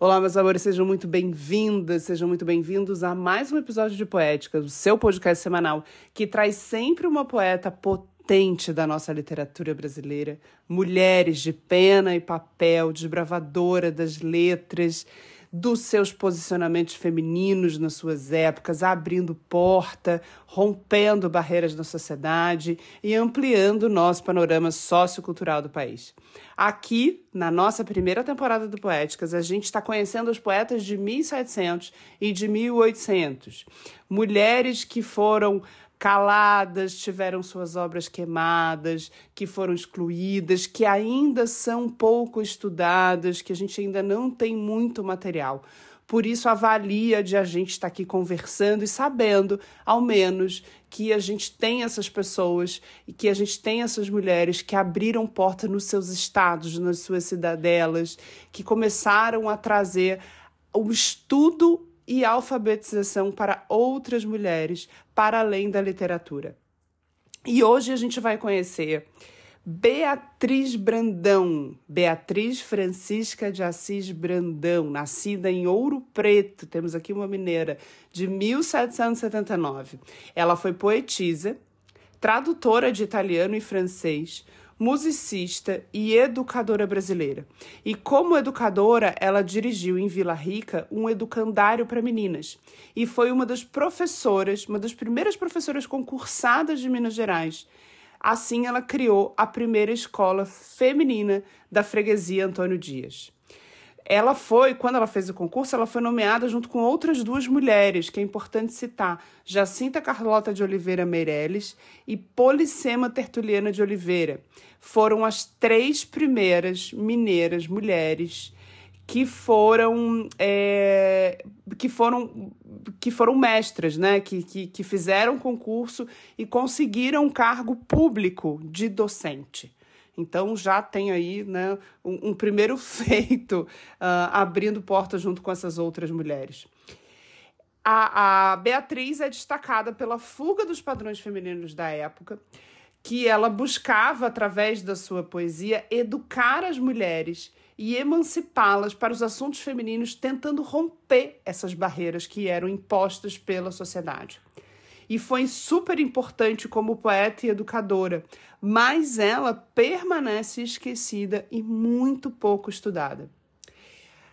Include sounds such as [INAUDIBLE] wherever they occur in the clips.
Olá, meus amores, sejam muito bem-vindas, sejam muito bem-vindos a mais um episódio de Poética, o seu podcast semanal, que traz sempre uma poeta potente da nossa literatura brasileira, mulheres de pena e papel, desbravadora das letras, dos seus posicionamentos femininos nas suas épocas, abrindo porta, rompendo barreiras na sociedade e ampliando o nosso panorama sociocultural do país. Aqui, na nossa primeira temporada do Poéticas, a gente está conhecendo os poetas de 1700 e de 1800. Mulheres que foram caladas, tiveram suas obras queimadas, que foram excluídas, que ainda são pouco estudadas, que a gente ainda não tem muito material. Por isso, avalia de a gente estar aqui conversando e sabendo, ao menos, que a gente tem essas pessoas e que a gente tem essas mulheres que abriram porta nos seus estados, nas suas cidadelas, que começaram a trazer o estudo e alfabetização para outras mulheres, para além da literatura. E hoje a gente vai conhecer Beatriz Brandão, Beatriz Francisca de Assis Brandão, nascida em Ouro Preto, temos aqui uma mineira, de 1779. Ela foi poetisa, tradutora de italiano e francês, musicista e educadora brasileira. E como educadora, ela dirigiu em Vila Rica um educandário para meninas e foi uma das professoras, uma das primeiras professoras concursadas de Minas Gerais. Assim, ela criou a primeira escola feminina da freguesia Antônio Dias. Ela foi, quando ela fez o concurso, ela foi nomeada junto com outras duas mulheres, que é importante citar, Jacinta Carlota de Oliveira Meirelles e Policema Tertuliana de Oliveira. Foram as três primeiras mineiras mulheres que foram é, que foram que foram mestras, né? Que, que, que fizeram concurso e conseguiram cargo público de docente. Então já tem aí né, um, um primeiro [LAUGHS] feito uh, abrindo portas junto com essas outras mulheres. A, a Beatriz é destacada pela fuga dos padrões femininos da época, que ela buscava, através da sua poesia, educar as mulheres e emancipá-las para os assuntos femininos, tentando romper essas barreiras que eram impostas pela sociedade e foi super importante como poeta e educadora, mas ela permanece esquecida e muito pouco estudada.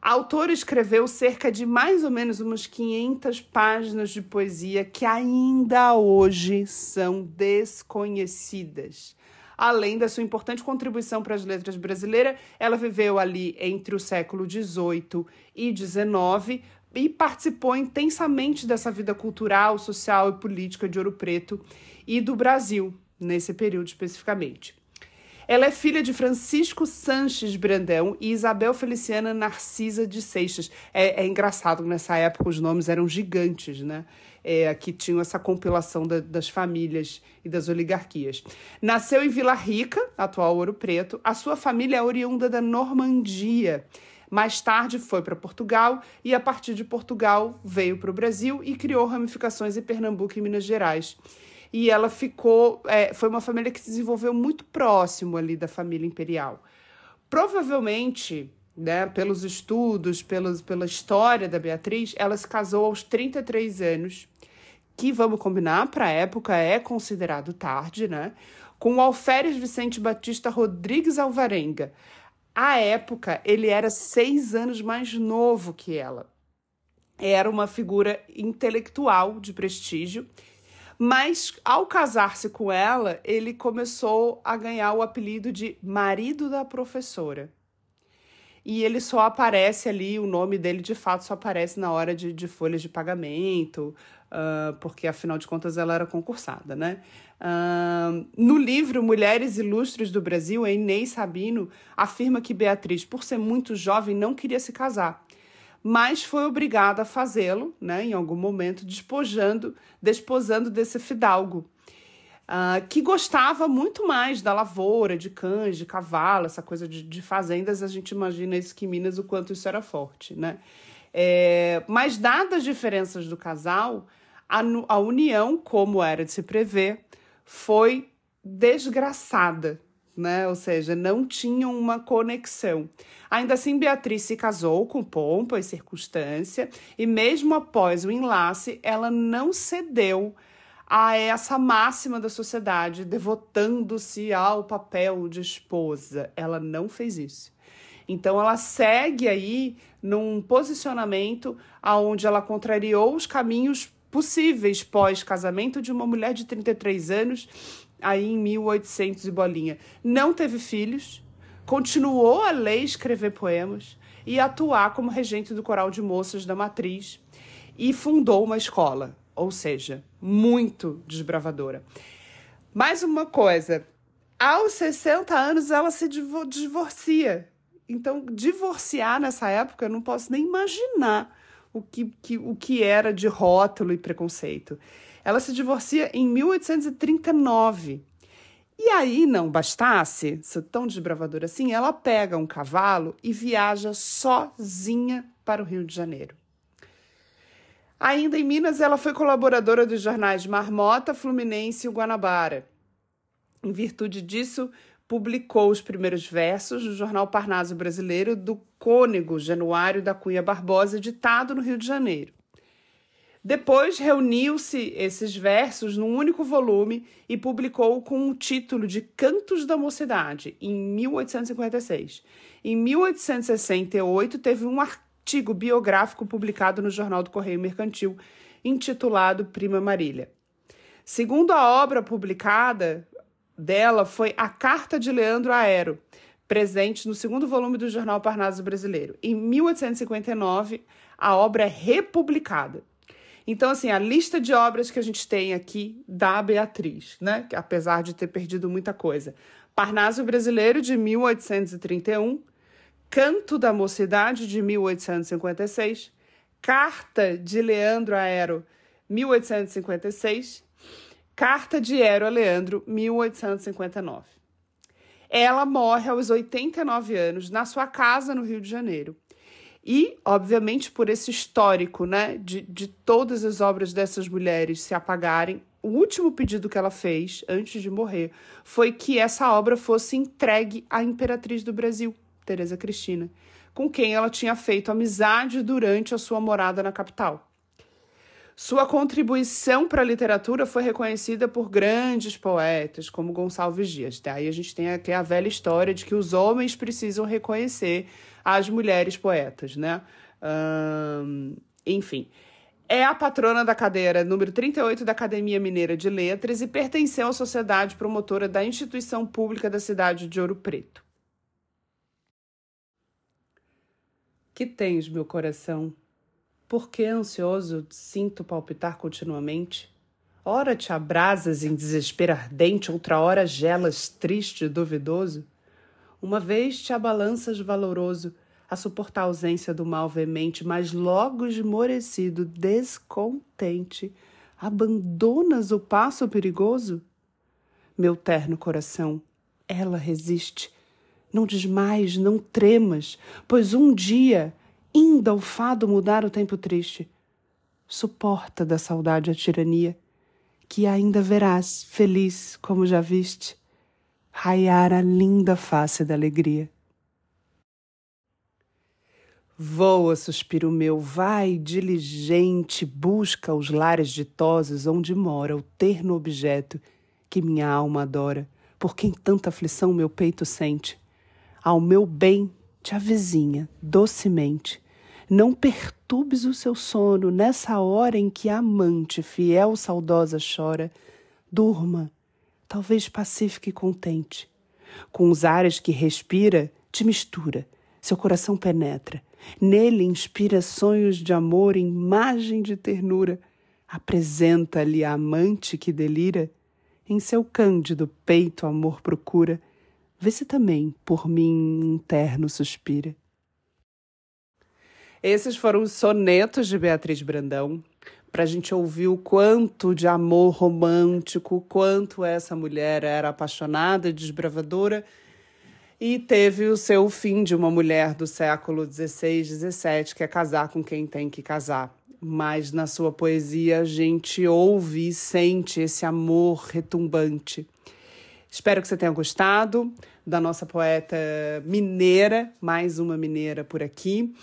A autora escreveu cerca de mais ou menos umas 500 páginas de poesia que ainda hoje são desconhecidas. Além da sua importante contribuição para as letras brasileiras, ela viveu ali entre o século XVIII e XIX, e participou intensamente dessa vida cultural, social e política de Ouro Preto e do Brasil, nesse período especificamente. Ela é filha de Francisco Sanches Brandão e Isabel Feliciana Narcisa de Seixas. É, é engraçado, nessa época os nomes eram gigantes, né? É, que tinham essa compilação da, das famílias e das oligarquias. Nasceu em Vila Rica, atual Ouro Preto. A sua família é oriunda da Normandia mais tarde foi para Portugal e, a partir de Portugal, veio para o Brasil e criou ramificações em Pernambuco e Minas Gerais. E ela ficou. É, foi uma família que se desenvolveu muito próximo ali da família imperial. Provavelmente, né, pelos estudos, pelos, pela história da Beatriz, ela se casou aos 33 anos, que, vamos combinar, para a época é considerado tarde, né? Com o Alferes Vicente Batista Rodrigues Alvarenga, à época, ele era seis anos mais novo que ela. Era uma figura intelectual de prestígio, mas ao casar-se com ela, ele começou a ganhar o apelido de marido da professora. E ele só aparece ali, o nome dele de fato só aparece na hora de, de folhas de pagamento, uh, porque afinal de contas ela era concursada, né? Uh, no livro Mulheres Ilustres do Brasil, a Inês Sabino afirma que Beatriz, por ser muito jovem, não queria se casar, mas foi obrigada a fazê-lo, né, em algum momento, despojando, desposando desse fidalgo. Uh, que gostava muito mais da lavoura, de cães, de cavalo, essa coisa de, de fazendas, a gente imagina isso que em Minas o quanto isso era forte, né? É, mas dadas as diferenças do casal, a, a união, como era de se prever, foi desgraçada, né? Ou seja, não tinham uma conexão. Ainda assim, Beatriz se casou com pompa e circunstância, e mesmo após o enlace, ela não cedeu a essa máxima da sociedade, devotando-se ao papel de esposa. Ela não fez isso. Então ela segue aí num posicionamento aonde ela contrariou os caminhos possíveis pós-casamento de uma mulher de 33 anos aí em 1800 e bolinha. Não teve filhos, continuou a ler e escrever poemas e atuar como regente do coral de moças da matriz e fundou uma escola, ou seja, muito desbravadora. Mais uma coisa, aos 60 anos ela se divorcia. Então, divorciar nessa época, eu não posso nem imaginar o que, que, o que era de rótulo e preconceito. Ela se divorcia em 1839. E aí, não bastasse ser tão desbravadora assim, ela pega um cavalo e viaja sozinha para o Rio de Janeiro. Ainda em Minas, ela foi colaboradora dos jornais Marmota, Fluminense e Guanabara. Em virtude disso, publicou os primeiros versos no jornal Parnaso Brasileiro do Cônego Januário da Cunha Barbosa, editado no Rio de Janeiro. Depois reuniu-se esses versos num único volume e publicou com o título de Cantos da Mocidade, em 1856. Em 1868, teve um artigo biográfico publicado no Jornal do Correio Mercantil, intitulado Prima Marília. Segundo a obra publicada dela foi A Carta de Leandro Aero, presente no segundo volume do Jornal Parnaso Brasileiro. Em 1859, a obra é republicada. Então, assim, a lista de obras que a gente tem aqui da Beatriz, né? Apesar de ter perdido muita coisa. Parnaso Brasileiro, de 1831, Canto da Mocidade, de 1856, Carta de Leandro Aero, 1856, Carta de Ero a Leandro, 1859. Ela morre aos 89 anos na sua casa no Rio de Janeiro. E, obviamente, por esse histórico né, de, de todas as obras dessas mulheres se apagarem, o último pedido que ela fez antes de morrer foi que essa obra fosse entregue à imperatriz do Brasil, Teresa Cristina, com quem ela tinha feito amizade durante a sua morada na capital. Sua contribuição para a literatura foi reconhecida por grandes poetas, como Gonçalves Dias. Daí a gente tem aqui a velha história de que os homens precisam reconhecer as mulheres poetas, né? enfim. É a patrona da cadeira número 38 da Academia Mineira de Letras e pertenceu à sociedade promotora da instituição pública da cidade de Ouro Preto. Que tens, meu coração? Por que ansioso sinto palpitar continuamente? Ora te abrasas em desespero ardente, outra hora gelas triste e duvidoso. Uma vez te abalanças valoroso a suportar a ausência do mal veemente, mas logo esmorecido, descontente, abandonas o passo perigoso? Meu terno coração, ela resiste. Não desmais, não tremas, pois um dia, inda o fado mudar o tempo triste. Suporta da saudade a tirania, que ainda verás, feliz como já viste, raiar a linda face da alegria. Voa, suspiro meu, vai diligente, busca os lares ditosos onde mora o terno objeto que minha alma adora, por quem tanta aflição meu peito sente. Ao meu bem te avizinha docemente. Não perturbes o seu sono nessa hora em que a amante fiel saudosa chora. Durma, talvez pacífica e contente. Com os ares que respira, te mistura, seu coração penetra. Nele inspira sonhos de amor, imagem de ternura. Apresenta-lhe a amante que delira. Em seu cândido peito amor procura. Vê se também por mim um terno suspira. Esses foram os sonetos de Beatriz Brandão, para a gente ouvir o quanto de amor romântico, quanto essa mulher era apaixonada desbravadora, e teve o seu fim de uma mulher do século XVI, XVII, que é casar com quem tem que casar. Mas na sua poesia a gente ouve e sente esse amor retumbante. Espero que você tenha gostado da nossa poeta mineira, mais uma mineira por aqui.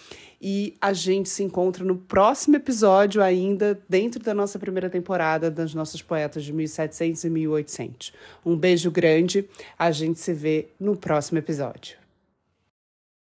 E a gente se encontra no próximo episódio, ainda dentro da nossa primeira temporada das nossas poetas de 1700 e 1800. Um beijo grande, a gente se vê no próximo episódio.